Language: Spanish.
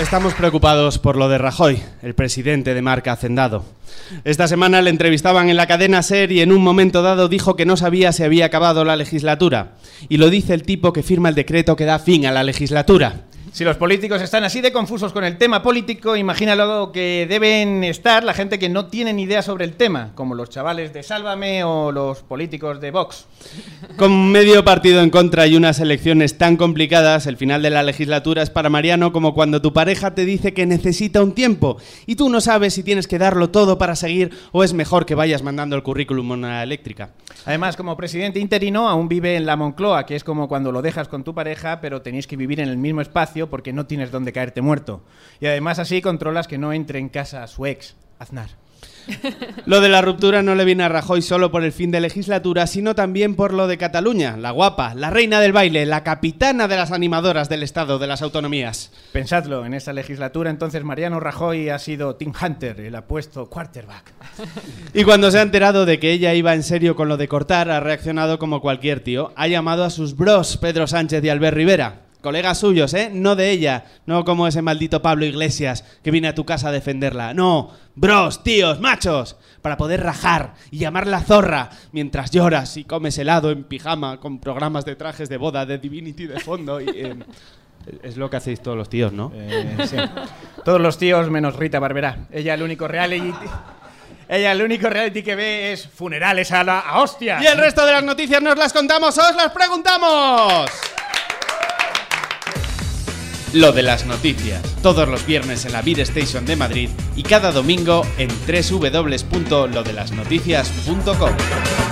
Estamos preocupados por lo de Rajoy, el presidente de marca Hacendado. Esta semana le entrevistaban en la cadena SER y en un momento dado dijo que no sabía si había acabado la legislatura. Y lo dice el tipo que firma el decreto que da fin a la legislatura. Si los políticos están así de confusos con el tema político, imagínalo que deben estar la gente que no tiene ni idea sobre el tema, como los chavales de Sálvame o los políticos de Vox. Con medio partido en contra y unas elecciones tan complicadas, el final de la legislatura es para Mariano como cuando tu pareja te dice que necesita un tiempo y tú no sabes si tienes que darlo todo para seguir o es mejor que vayas mandando el currículum a una eléctrica. Además, como presidente interino, aún vive en la Moncloa, que es como cuando lo dejas con tu pareja, pero tenéis que vivir en el mismo espacio porque no tienes dónde caerte muerto. Y además así controlas que no entre en casa su ex, Aznar. Lo de la ruptura no le viene a Rajoy solo por el fin de legislatura, sino también por lo de Cataluña, la guapa, la reina del baile, la capitana de las animadoras del Estado de las Autonomías. Pensadlo, en esa legislatura entonces Mariano Rajoy ha sido Tim Hunter, el apuesto quarterback. Y cuando se ha enterado de que ella iba en serio con lo de cortar, ha reaccionado como cualquier tío. Ha llamado a sus bros, Pedro Sánchez y Albert Rivera. Colegas suyos, ¿eh? No de ella. No como ese maldito Pablo Iglesias que viene a tu casa a defenderla. No. Bros, tíos, machos. Para poder rajar y llamarla zorra mientras lloras y comes helado en pijama con programas de trajes de boda de Divinity de fondo. Y, eh, es lo que hacéis todos los tíos, ¿no? Eh, sí. Todos los tíos menos Rita Barberá. Ella el único reality... Ella el único reality que ve es funerales a la a hostias. Y el resto de las noticias nos las contamos, os las preguntamos. Lo de las noticias, todos los viernes en la Beat Station de Madrid y cada domingo en www.lodelasnoticias.com.